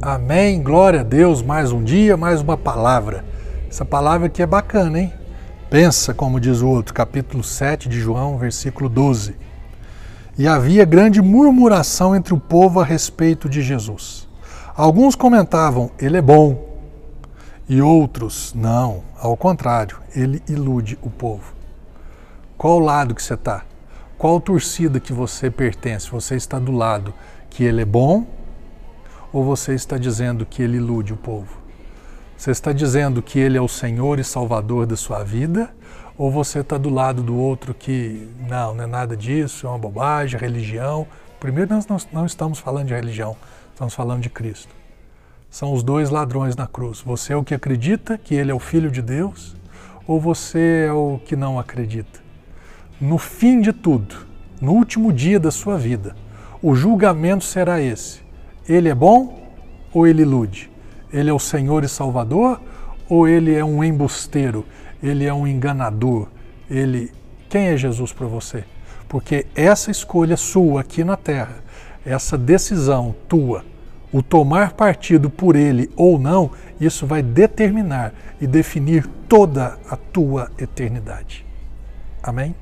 Amém, glória a Deus, mais um dia, mais uma palavra. Essa palavra aqui é bacana, hein? Pensa, como diz o outro, capítulo 7 de João, versículo 12. E havia grande murmuração entre o povo a respeito de Jesus. Alguns comentavam, ele é bom. E outros, não, ao contrário, ele ilude o povo. Qual lado que você está? Qual torcida que você pertence? Você está do lado que ele é bom ou você está dizendo que ele ilude o povo? Você está dizendo que ele é o Senhor e Salvador da sua vida? Ou você está do lado do outro que não, não é nada disso, é uma bobagem, é religião? Primeiro, nós não estamos falando de religião, estamos falando de Cristo. São os dois ladrões na cruz. Você é o que acredita que ele é o Filho de Deus, ou você é o que não acredita? No fim de tudo, no último dia da sua vida, o julgamento será esse ele é bom ou ele ilude? Ele é o Senhor e Salvador ou ele é um embusteiro? Ele é um enganador? Ele quem é Jesus para você? Porque essa escolha sua aqui na terra, essa decisão tua, o tomar partido por ele ou não, isso vai determinar e definir toda a tua eternidade. Amém?